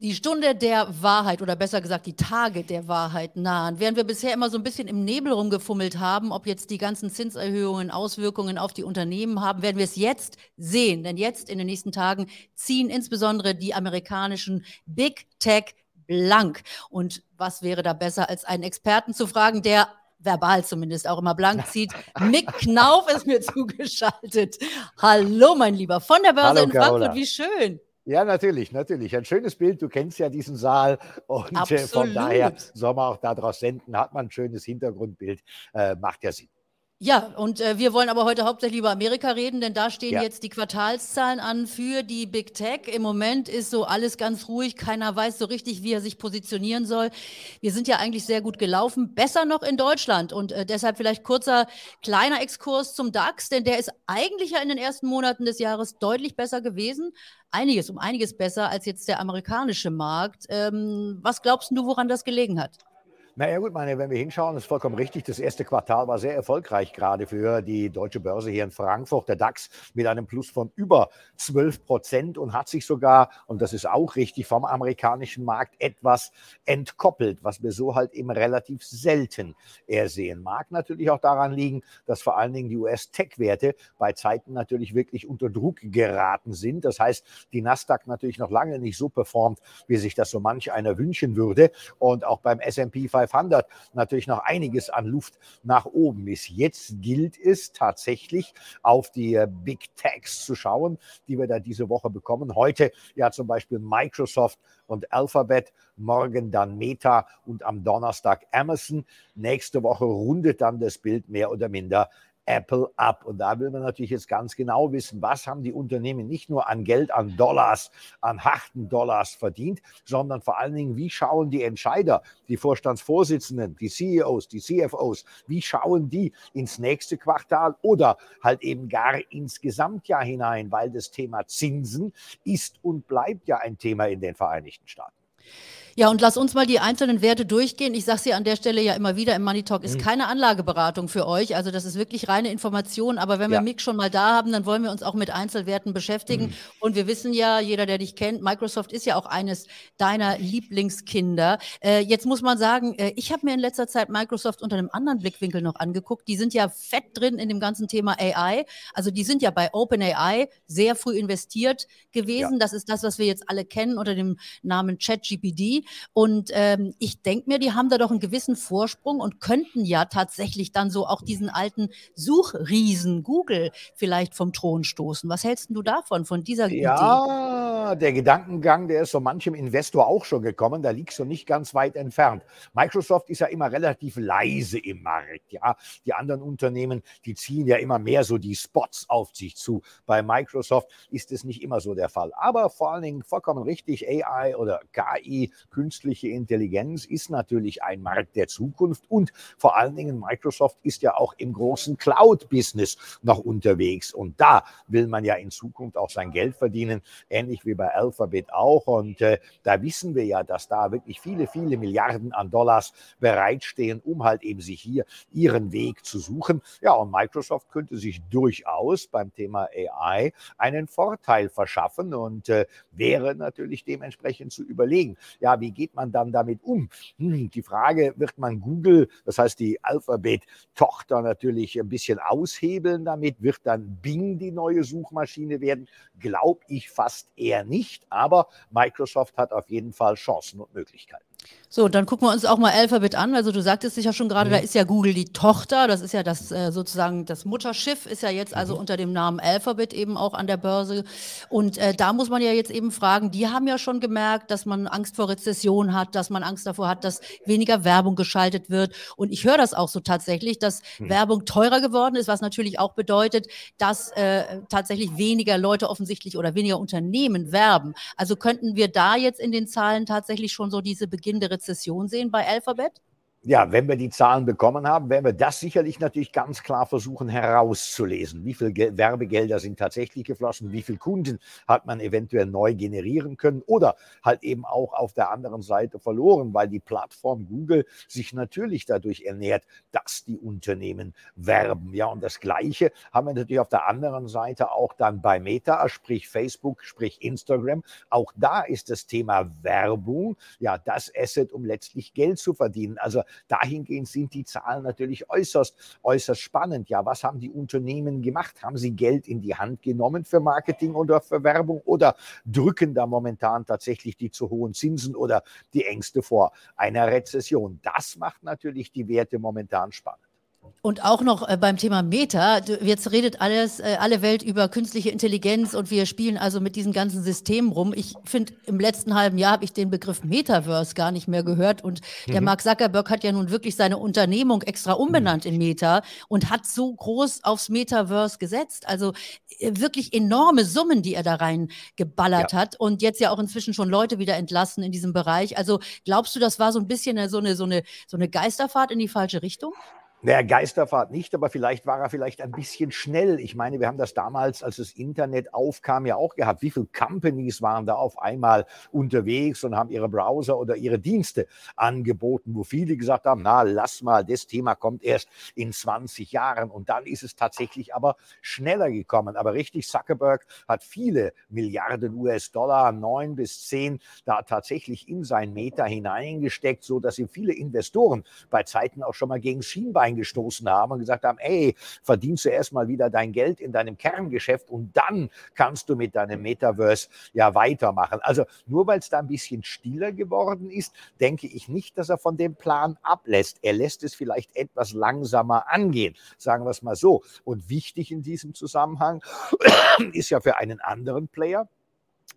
die Stunde der Wahrheit oder besser gesagt die Tage der Wahrheit nahen. Während wir bisher immer so ein bisschen im Nebel rumgefummelt haben, ob jetzt die ganzen Zinserhöhungen Auswirkungen auf die Unternehmen haben, werden wir es jetzt sehen. Denn jetzt in den nächsten Tagen ziehen insbesondere die amerikanischen Big Tech blank. Und was wäre da besser, als einen Experten zu fragen, der verbal zumindest auch immer blank zieht. Mick Knauf ist mir zugeschaltet. Hallo, mein Lieber, von der Börse Hallo, in Frankfurt, wie schön. Ja, natürlich, natürlich. Ein schönes Bild. Du kennst ja diesen Saal und äh, von daher soll man auch daraus senden. Hat man ein schönes Hintergrundbild, äh, macht ja Sinn. Ja, und äh, wir wollen aber heute hauptsächlich über Amerika reden, denn da stehen ja. jetzt die Quartalszahlen an für die Big Tech. Im Moment ist so alles ganz ruhig, keiner weiß so richtig, wie er sich positionieren soll. Wir sind ja eigentlich sehr gut gelaufen, besser noch in Deutschland und äh, deshalb vielleicht kurzer kleiner Exkurs zum DAX, denn der ist eigentlich ja in den ersten Monaten des Jahres deutlich besser gewesen, einiges um einiges besser als jetzt der amerikanische Markt. Ähm, was glaubst du, woran das gelegen hat? Naja gut, meine, wenn wir hinschauen, ist vollkommen richtig. Das erste Quartal war sehr erfolgreich, gerade für die deutsche Börse hier in Frankfurt. Der DAX mit einem Plus von über 12 Prozent und hat sich sogar, und das ist auch richtig, vom amerikanischen Markt etwas entkoppelt, was wir so halt eben relativ selten ersehen. Mag natürlich auch daran liegen, dass vor allen Dingen die US-Tech-Werte bei Zeiten natürlich wirklich unter Druck geraten sind. Das heißt, die Nasdaq natürlich noch lange nicht so performt, wie sich das so manch einer wünschen würde. Und auch beim S&P 500 500 natürlich noch einiges an Luft nach oben ist. Jetzt gilt es tatsächlich auf die äh, Big Techs zu schauen, die wir da diese Woche bekommen. Heute ja zum Beispiel Microsoft und Alphabet, morgen dann Meta und am Donnerstag Amazon. Nächste Woche rundet dann das Bild mehr oder minder Apple ab. Und da will man natürlich jetzt ganz genau wissen, was haben die Unternehmen nicht nur an Geld, an Dollars, an harten Dollars verdient, sondern vor allen Dingen, wie schauen die Entscheider, die Vorstandsvorsitzenden, die CEOs, die CFOs, wie schauen die ins nächste Quartal oder halt eben gar ins Gesamtjahr hinein, weil das Thema Zinsen ist und bleibt ja ein Thema in den Vereinigten Staaten. Ja, und lass uns mal die einzelnen Werte durchgehen. Ich sage es ja an der Stelle ja immer wieder, im Money Talk ist mhm. keine Anlageberatung für euch. Also das ist wirklich reine Information. Aber wenn wir ja. Mick schon mal da haben, dann wollen wir uns auch mit Einzelwerten beschäftigen. Mhm. Und wir wissen ja, jeder, der dich kennt, Microsoft ist ja auch eines deiner Lieblingskinder. Äh, jetzt muss man sagen, äh, ich habe mir in letzter Zeit Microsoft unter einem anderen Blickwinkel noch angeguckt. Die sind ja fett drin in dem ganzen Thema AI. Also die sind ja bei OpenAI sehr früh investiert gewesen. Ja. Das ist das, was wir jetzt alle kennen unter dem Namen ChatGPD. Und ähm, ich denke mir, die haben da doch einen gewissen Vorsprung und könnten ja tatsächlich dann so auch diesen alten Suchriesen Google vielleicht vom Thron stoßen. Was hältst du davon, von dieser ja, Idee? Ja, der Gedankengang, der ist so manchem Investor auch schon gekommen. Da liegst du nicht ganz weit entfernt. Microsoft ist ja immer relativ leise im Markt. Ja, die anderen Unternehmen, die ziehen ja immer mehr so die Spots auf sich zu. Bei Microsoft ist es nicht immer so der Fall. Aber vor allen Dingen vollkommen richtig, AI oder KI, künstliche Intelligenz ist natürlich ein Markt der Zukunft und vor allen Dingen Microsoft ist ja auch im großen Cloud-Business noch unterwegs und da will man ja in Zukunft auch sein Geld verdienen, ähnlich wie bei Alphabet auch und äh, da wissen wir ja, dass da wirklich viele, viele Milliarden an Dollars bereitstehen, um halt eben sich hier ihren Weg zu suchen. Ja, und Microsoft könnte sich durchaus beim Thema AI einen Vorteil verschaffen und äh, wäre natürlich dementsprechend zu überlegen. Ja, wie geht man dann damit um? Hm, die Frage, wird man Google, das heißt die Alphabet-Tochter natürlich ein bisschen aushebeln damit? Wird dann Bing die neue Suchmaschine werden? Glaube ich fast eher nicht, aber Microsoft hat auf jeden Fall Chancen und Möglichkeiten. So, dann gucken wir uns auch mal Alphabet an. Also du sagtest es ja schon gerade, mhm. da ist ja Google die Tochter. Das ist ja das äh, sozusagen das Mutterschiff ist ja jetzt also mhm. unter dem Namen Alphabet eben auch an der Börse. Und äh, da muss man ja jetzt eben fragen, die haben ja schon gemerkt, dass man Angst vor Rezession hat, dass man Angst davor hat, dass weniger Werbung geschaltet wird. Und ich höre das auch so tatsächlich, dass mhm. Werbung teurer geworden ist, was natürlich auch bedeutet, dass äh, tatsächlich weniger Leute offensichtlich oder weniger Unternehmen werben. Also könnten wir da jetzt in den Zahlen tatsächlich schon so diese beginnende Rezession sehen bei Alphabet? Ja, wenn wir die Zahlen bekommen haben, werden wir das sicherlich natürlich ganz klar versuchen herauszulesen. Wie viel Gel Werbegelder sind tatsächlich geflossen? Wie viele Kunden hat man eventuell neu generieren können oder halt eben auch auf der anderen Seite verloren, weil die Plattform Google sich natürlich dadurch ernährt, dass die Unternehmen werben. Ja, und das Gleiche haben wir natürlich auf der anderen Seite auch dann bei Meta, sprich Facebook, sprich Instagram. Auch da ist das Thema Werbung ja das Asset, um letztlich Geld zu verdienen. Also dahingehend sind die Zahlen natürlich äußerst, äußerst spannend. Ja, was haben die Unternehmen gemacht? Haben sie Geld in die Hand genommen für Marketing oder für Werbung oder drücken da momentan tatsächlich die zu hohen Zinsen oder die Ängste vor einer Rezession? Das macht natürlich die Werte momentan spannend. Und auch noch äh, beim Thema Meta, jetzt redet alles, äh, alle Welt über künstliche Intelligenz und wir spielen also mit diesen ganzen Systemen rum. Ich finde, im letzten halben Jahr habe ich den Begriff Metaverse gar nicht mehr gehört. Und der mhm. Mark Zuckerberg hat ja nun wirklich seine Unternehmung extra umbenannt in Meta und hat so groß aufs Metaverse gesetzt. Also äh, wirklich enorme Summen, die er da rein geballert ja. hat. Und jetzt ja auch inzwischen schon Leute wieder entlassen in diesem Bereich. Also glaubst du, das war so ein bisschen so eine, so eine, so eine Geisterfahrt in die falsche Richtung? Naja, Geisterfahrt nicht, aber vielleicht war er vielleicht ein bisschen schnell. Ich meine, wir haben das damals, als das Internet aufkam, ja auch gehabt. Wie viele Companies waren da auf einmal unterwegs und haben ihre Browser oder ihre Dienste angeboten, wo viele gesagt haben, na, lass mal, das Thema kommt erst in 20 Jahren. Und dann ist es tatsächlich aber schneller gekommen. Aber richtig, Zuckerberg hat viele Milliarden US-Dollar, neun bis zehn, da tatsächlich in sein Meta hineingesteckt, so dass ihm viele Investoren bei Zeiten auch schon mal gegen Schienbein angestoßen haben und gesagt haben, ey, verdienst du erstmal wieder dein Geld in deinem Kerngeschäft und dann kannst du mit deinem Metaverse ja weitermachen. Also nur weil es da ein bisschen stiller geworden ist, denke ich nicht, dass er von dem Plan ablässt. Er lässt es vielleicht etwas langsamer angehen, sagen wir es mal so. Und wichtig in diesem Zusammenhang ist ja für einen anderen Player,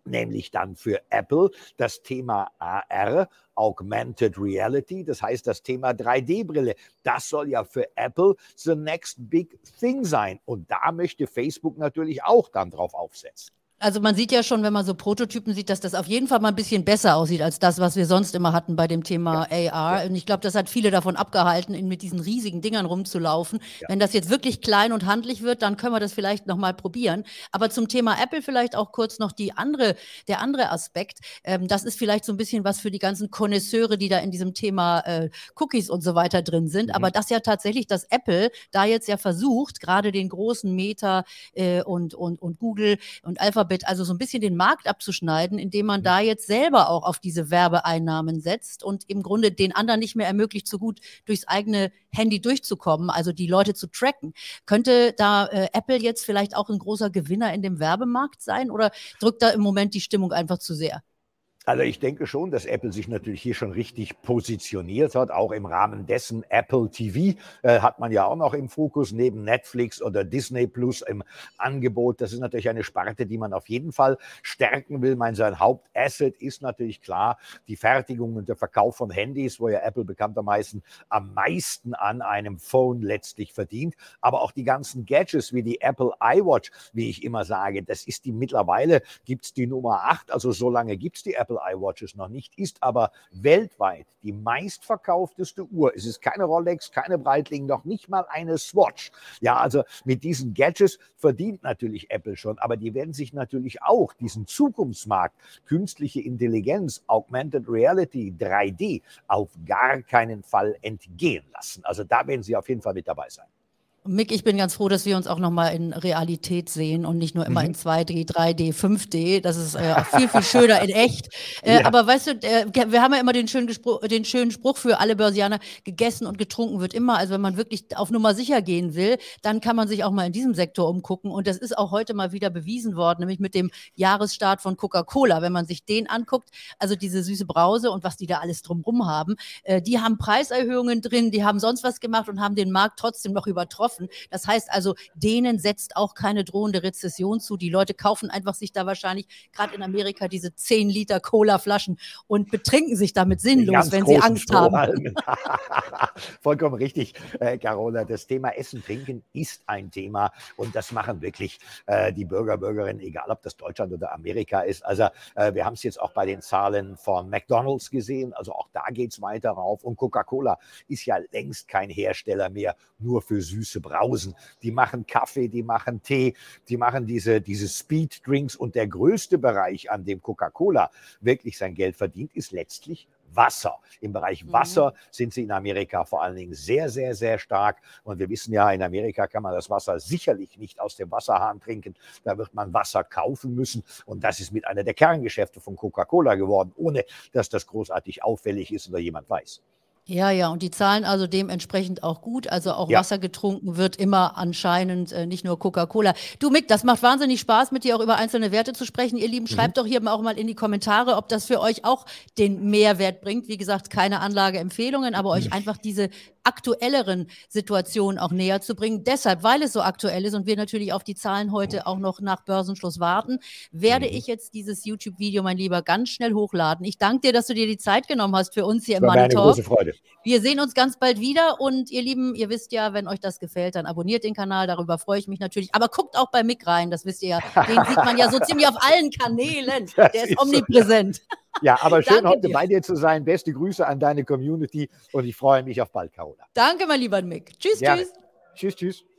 nämlich dann für Apple das Thema AR, Augmented Reality, das heißt das Thema 3D-Brille. Das soll ja für Apple the next big thing sein. Und da möchte Facebook natürlich auch dann drauf aufsetzen. Also man sieht ja schon, wenn man so Prototypen sieht, dass das auf jeden Fall mal ein bisschen besser aussieht als das, was wir sonst immer hatten bei dem Thema ja. AR. Und ich glaube, das hat viele davon abgehalten, mit diesen riesigen Dingern rumzulaufen. Ja. Wenn das jetzt wirklich klein und handlich wird, dann können wir das vielleicht noch mal probieren. Aber zum Thema Apple vielleicht auch kurz noch die andere, der andere Aspekt. Ähm, das ist vielleicht so ein bisschen was für die ganzen Konnoisseure, die da in diesem Thema äh, Cookies und so weiter drin sind. Mhm. Aber das ja tatsächlich, dass Apple da jetzt ja versucht, gerade den großen Meta äh, und, und, und Google und Alphabet Alphabet also so ein bisschen den Markt abzuschneiden, indem man mhm. da jetzt selber auch auf diese Werbeeinnahmen setzt und im Grunde den anderen nicht mehr ermöglicht, so gut durchs eigene Handy durchzukommen, also die Leute zu tracken. Könnte da äh, Apple jetzt vielleicht auch ein großer Gewinner in dem Werbemarkt sein oder drückt da im Moment die Stimmung einfach zu sehr? Also ich denke schon, dass Apple sich natürlich hier schon richtig positioniert hat. Auch im Rahmen dessen Apple TV äh, hat man ja auch noch im Fokus neben Netflix oder Disney Plus im Angebot. Das ist natürlich eine Sparte, die man auf jeden Fall stärken will. Mein sein Hauptasset ist natürlich klar die Fertigung und der Verkauf von Handys, wo ja Apple bekanntermaßen am meisten an einem Phone letztlich verdient. Aber auch die ganzen Gadgets wie die Apple iWatch, wie ich immer sage, das ist die mittlerweile gibt's die Nummer 8. Also so lange gibt's die Apple Apple iWatches noch nicht, ist aber weltweit die meistverkaufteste Uhr. Es ist keine Rolex, keine Breitling, noch nicht mal eine Swatch. Ja, also mit diesen Gadgets verdient natürlich Apple schon, aber die werden sich natürlich auch diesen Zukunftsmarkt, künstliche Intelligenz, Augmented Reality, 3D auf gar keinen Fall entgehen lassen. Also da werden sie auf jeden Fall mit dabei sein. Mick, ich bin ganz froh, dass wir uns auch nochmal in Realität sehen und nicht nur immer mhm. in 2D, 3D, 5D. Das ist äh, auch viel, viel schöner in echt. Äh, ja. Aber weißt du, äh, wir haben ja immer den schönen, den schönen Spruch für alle Börsianer, gegessen und getrunken wird immer. Also wenn man wirklich auf Nummer sicher gehen will, dann kann man sich auch mal in diesem Sektor umgucken. Und das ist auch heute mal wieder bewiesen worden, nämlich mit dem Jahresstart von Coca-Cola. Wenn man sich den anguckt, also diese süße Brause und was die da alles drumrum haben, äh, die haben Preiserhöhungen drin, die haben sonst was gemacht und haben den Markt trotzdem noch übertroffen kaufen. Das heißt also, denen setzt auch keine drohende Rezession zu. Die Leute kaufen einfach sich da wahrscheinlich gerade in Amerika diese 10 Liter Cola-Flaschen und betrinken sich damit sinnlos, wenn sie Angst haben. Vollkommen richtig, äh, Carola. Das Thema Essen, Trinken ist ein Thema und das machen wirklich äh, die Bürger, Bürgerinnen, egal ob das Deutschland oder Amerika ist. Also äh, wir haben es jetzt auch bei den Zahlen von McDonald's gesehen. Also auch da geht es weiter rauf. Und Coca-Cola ist ja längst kein Hersteller mehr nur für süße Brausen. Die machen Kaffee, die machen Tee, die machen diese, diese Speed Drinks und der größte Bereich, an dem Coca-Cola wirklich sein Geld verdient, ist letztlich Wasser. Im Bereich mhm. Wasser mhm. sind sie in Amerika vor allen Dingen sehr, sehr, sehr stark. Und wir wissen ja, in Amerika kann man das Wasser sicherlich nicht aus dem Wasserhahn trinken. Da wird man Wasser kaufen müssen. Und das ist mit einer der Kerngeschäfte von Coca-Cola geworden, ohne dass das großartig auffällig ist oder jemand weiß. Ja, ja, und die zahlen also dementsprechend auch gut. Also auch ja. Wasser getrunken wird immer anscheinend, äh, nicht nur Coca-Cola. Du, Mick, das macht wahnsinnig Spaß, mit dir auch über einzelne Werte zu sprechen. Ihr Lieben, mhm. schreibt doch hier auch mal in die Kommentare, ob das für euch auch den Mehrwert bringt. Wie gesagt, keine Anlageempfehlungen, aber euch mhm. einfach diese aktuelleren Situationen auch näher zu bringen. Deshalb, weil es so aktuell ist und wir natürlich auf die Zahlen heute auch noch nach Börsenschluss warten, werde mhm. ich jetzt dieses YouTube-Video, mein Lieber, ganz schnell hochladen. Ich danke dir, dass du dir die Zeit genommen hast für uns hier im Money Talk. Große Freude. Wir sehen uns ganz bald wieder und ihr Lieben, ihr wisst ja, wenn euch das gefällt, dann abonniert den Kanal, darüber freue ich mich natürlich. Aber guckt auch bei Mick rein, das wisst ihr ja. Den sieht man ja so ziemlich auf allen Kanälen. Der ist, ist omnipräsent. So, ja. ja, aber schön heute dir. bei dir zu sein. Beste Grüße an deine Community und ich freue mich auf bald, Carola. Danke, mein lieber Mick. Tschüss, Gerne. tschüss. Tschüss, tschüss.